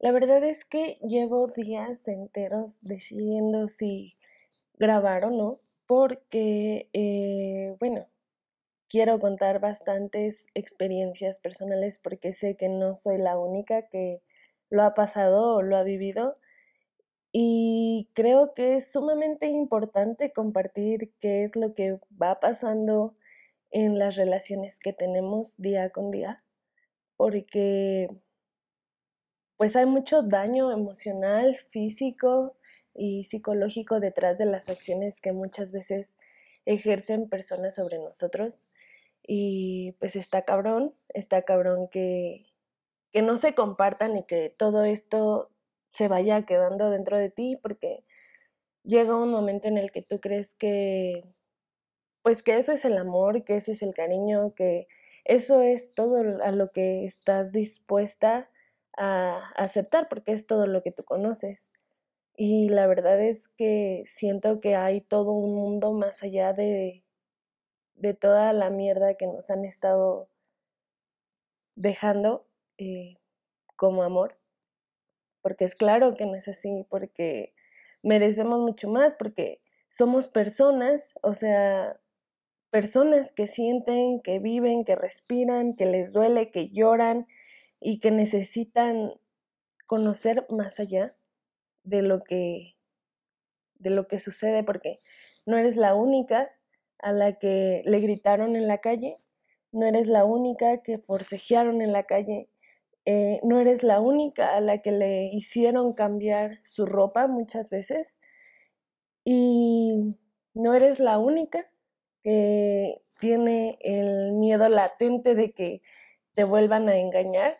La verdad es que llevo días enteros decidiendo si grabar o no, porque, eh, bueno, quiero contar bastantes experiencias personales porque sé que no soy la única que lo ha pasado o lo ha vivido. Y creo que es sumamente importante compartir qué es lo que va pasando en las relaciones que tenemos día con día, porque pues hay mucho daño emocional, físico y psicológico detrás de las acciones que muchas veces ejercen personas sobre nosotros. Y pues está cabrón, está cabrón que, que no se compartan y que todo esto se vaya quedando dentro de ti porque llega un momento en el que tú crees que pues que eso es el amor, que eso es el cariño, que eso es todo a lo que estás dispuesta a aceptar porque es todo lo que tú conoces. Y la verdad es que siento que hay todo un mundo más allá de, de toda la mierda que nos han estado dejando eh, como amor. Porque es claro que no es así, porque merecemos mucho más, porque somos personas, o sea, personas que sienten, que viven, que respiran, que les duele, que lloran, y que necesitan conocer más allá de lo que de lo que sucede porque no eres la única a la que le gritaron en la calle, no eres la única que forcejearon en la calle, eh, no eres la única a la que le hicieron cambiar su ropa muchas veces y no eres la única que tiene el miedo latente de que te vuelvan a engañar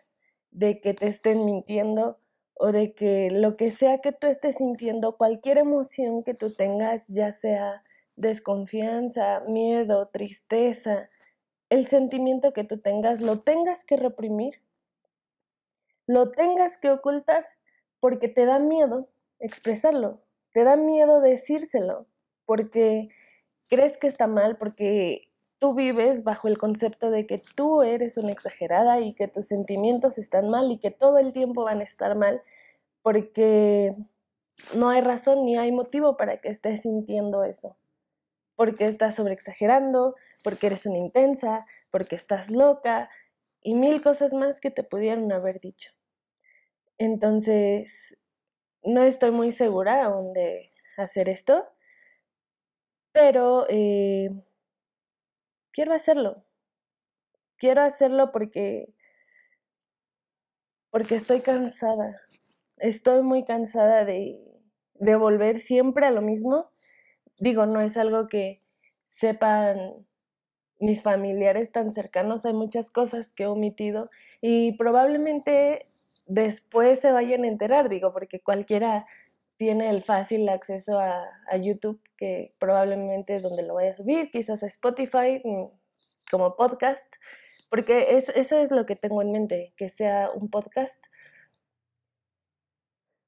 de que te estén mintiendo o de que lo que sea que tú estés sintiendo, cualquier emoción que tú tengas, ya sea desconfianza, miedo, tristeza, el sentimiento que tú tengas, lo tengas que reprimir, lo tengas que ocultar, porque te da miedo expresarlo, te da miedo decírselo, porque crees que está mal, porque tú vives bajo el concepto de que tú eres una exagerada y que tus sentimientos están mal y que todo el tiempo van a estar mal porque no hay razón ni hay motivo para que estés sintiendo eso. Porque estás sobreexagerando, porque eres una intensa, porque estás loca y mil cosas más que te pudieron haber dicho. Entonces, no estoy muy segura aún de hacer esto, pero eh, quiero hacerlo. Quiero hacerlo porque porque estoy cansada. Estoy muy cansada de, de volver siempre a lo mismo. Digo, no es algo que sepan mis familiares tan cercanos. Hay muchas cosas que he omitido y probablemente después se vayan a enterar, digo, porque cualquiera tiene el fácil acceso a, YouTube, que probablemente es donde lo vaya a subir, quizás a Spotify mm, como podcast, porque es, eso es lo que tengo en mente, que sea un podcast.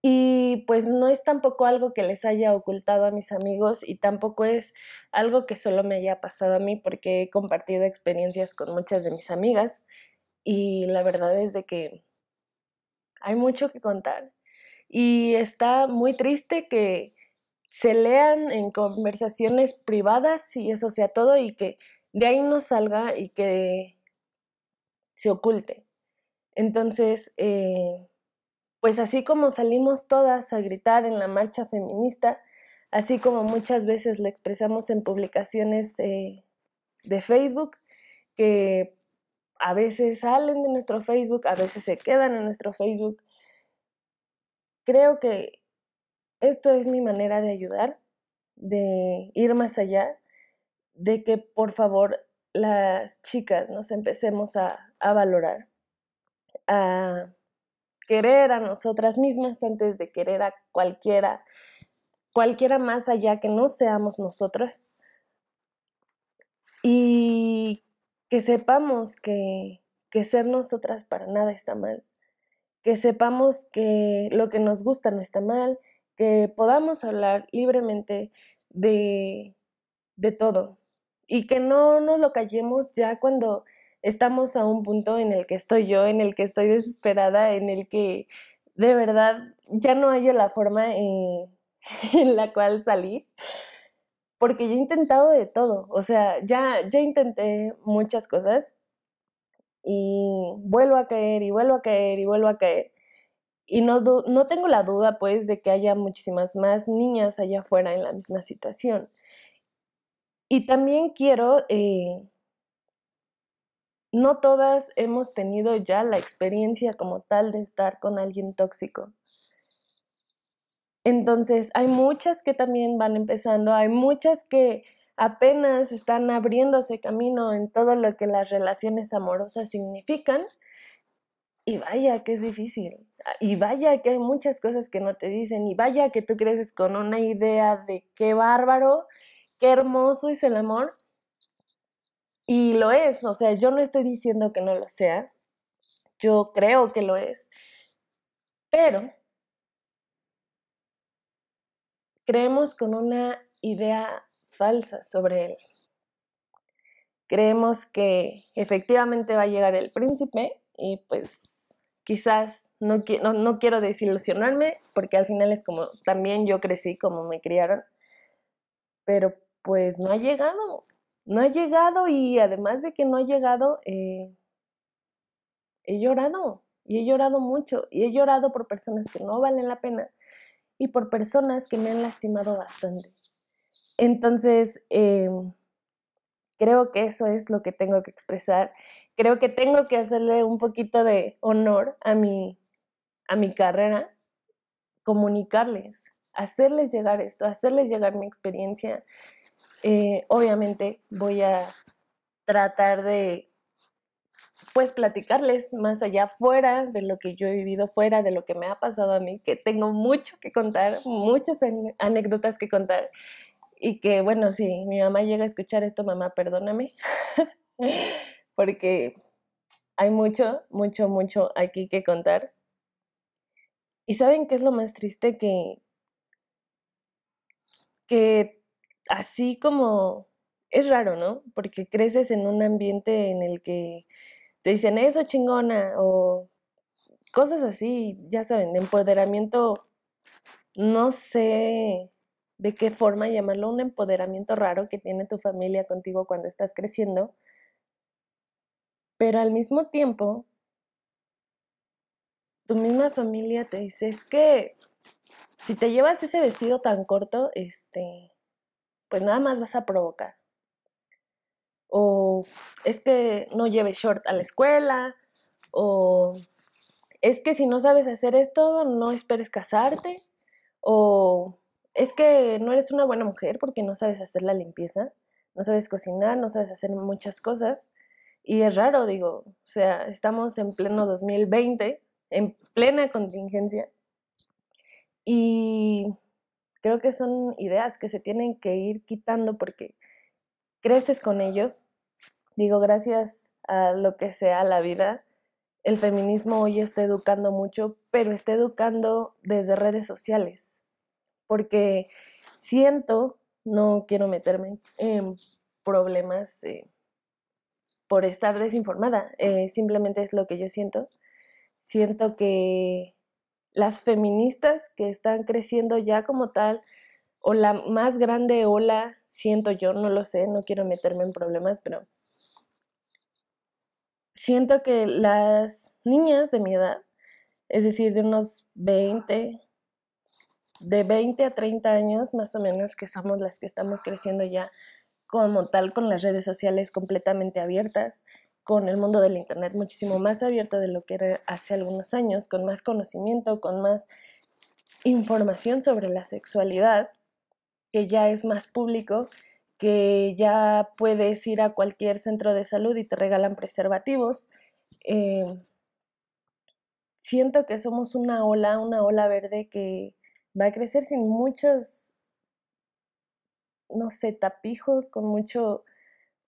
Y pues no es tampoco algo que les haya ocultado a mis amigos y tampoco es algo que solo me haya pasado a mí porque he compartido experiencias con muchas de mis amigas y la verdad es de que hay mucho que contar y está muy triste que se lean en conversaciones privadas y eso sea todo y que de ahí no salga y que se oculte. Entonces, eh, pues así como salimos todas a gritar en la marcha feminista, así como muchas veces lo expresamos en publicaciones eh, de Facebook, que a veces salen de nuestro Facebook, a veces se quedan en nuestro Facebook, creo que esto es mi manera de ayudar, de ir más allá, de que por favor las chicas nos empecemos a, valorar, a querer a nosotras mismas antes de querer a cualquiera, cualquiera más allá que no seamos nosotras. Y que sepamos que ser nosotras para nada está mal, que sepamos que lo que nos gusta no está mal, que podamos hablar libremente de, de todo y que no nos lo callemos ya cuando estamos a un punto en el que estoy yo, en el que estoy desesperada, en el que de verdad ya no hay la forma en la cual salir, porque ya he intentado de todo, o sea, ya, ya intenté muchas cosas y vuelvo a caer y vuelvo a caer y vuelvo a caer. Y no, no tengo la duda, pues, de que haya muchísimas más niñas allá afuera en la misma situación. Y también quiero, eh, no todas hemos tenido ya la experiencia como tal de estar con alguien tóxico. Entonces, hay muchas que también van empezando, hay muchas que apenas están abriéndose camino en todo lo que las relaciones amorosas significan. Y vaya que es difícil. Y vaya que hay muchas cosas que no te dicen. Y vaya que tú creces con una idea de qué bárbaro, qué hermoso es el amor. Y lo es. O sea, yo no estoy diciendo que no lo sea. Yo creo que lo es. Pero creemos con una idea falsa sobre él. Creemos que efectivamente va a llegar el príncipe y pues quizás no, no, quiero desilusionarme porque al final es como también yo crecí como me criaron, pero pues no ha llegado, no ha llegado y además de que no ha llegado, eh, he llorado y he llorado mucho y he llorado por personas que no valen la pena y por personas que me han lastimado bastante. Entonces, em, creo que eso es lo que tengo que expresar. Creo que tengo que hacerle un poquito de honor a mi, a mi carrera, comunicarles, hacerles llegar esto, hacerles llegar mi experiencia. Eh, obviamente voy a tratar de pues platicarles más allá, fuera de lo que yo he vivido, fuera de lo que me ha pasado a mí, que tengo mucho que contar, muchas anécdotas que contar. Y que bueno, si mi mamá llega a escuchar esto, mamá, perdóname, porque hay mucho, mucho, mucho aquí que contar. Y saben qué es lo más triste que, que así como es raro, ¿no? Porque creces en un ambiente en el que te dicen eso chingona o cosas así, ya saben, de empoderamiento, no sé de qué forma llamarlo, un empoderamiento raro que tiene tu familia contigo cuando estás creciendo, pero al mismo tiempo, tu misma familia te dice, es que si te llevas ese vestido tan corto, este, pues nada más vas a provocar o es que no lleves short a la escuela, o es que si no sabes hacer esto, no esperes casarte, o es que no eres una buena mujer porque no sabes hacer la limpieza, no sabes cocinar, no sabes hacer muchas cosas. Y es raro, digo, o sea, estamos en pleno 2020, en plena contingencia, y creo que son ideas que se tienen que ir quitando porque creces con ellos. Digo, gracias a lo que sea la vida, el feminismo hoy está educando mucho, pero está educando desde redes sociales, porque siento, no quiero meterme en problemas eh, por estar desinformada, eh, simplemente es lo que yo siento. Siento que las feministas que están creciendo ya como tal, o la más grande ola, siento yo, no lo sé, no quiero meterme en problemas, pero siento que las niñas de mi edad, es decir, de unos 20, de 20 a 30 años más o menos, que somos las que estamos creciendo ya como tal con las redes sociales completamente abiertas, con el mundo del Internet muchísimo más abierto de lo que era hace algunos años, con más conocimiento, con más información sobre la sexualidad, que ya es más público, que ya puedes ir a cualquier centro de salud y te regalan preservativos. Eh, siento que somos una ola, una ola verde que va a crecer sin muchos, no sé, tapijos, con mucho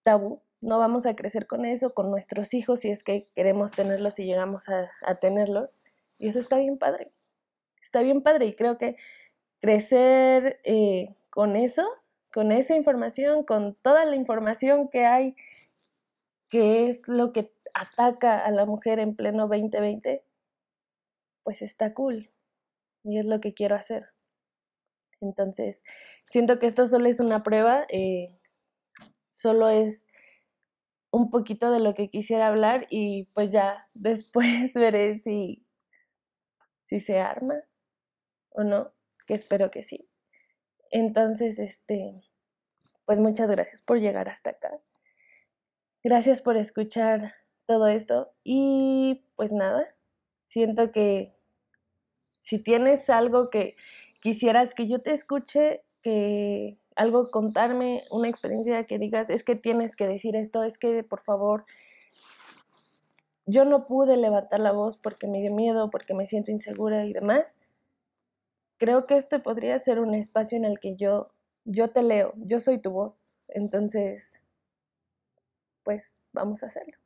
tabú. No vamos a crecer con eso, con nuestros hijos, si es que queremos tenerlos y llegamos a, tenerlos. Y eso está bien padre. Está bien padre y creo que crecer eh, con eso, con esa información, con toda la información que hay, que es lo que ataca a la mujer en pleno 2020, pues está cool y es lo que quiero hacer. Entonces, siento que esto solo es una prueba, eh, solo es un poquito de lo que quisiera hablar y pues ya después veré si, si se arma o no, que espero que sí. Entonces, este, pues muchas gracias por llegar hasta acá. Gracias por escuchar todo esto y pues nada, siento que si tienes algo que quisieras que yo te escuche, que algo contarme, una experiencia que digas, es que tienes que decir esto, es que por favor, yo no pude levantar la voz porque me dio miedo, porque me siento insegura y demás. Creo que este podría ser un espacio en el que yo, yo te leo, yo soy tu voz. Entonces, pues vamos a hacerlo.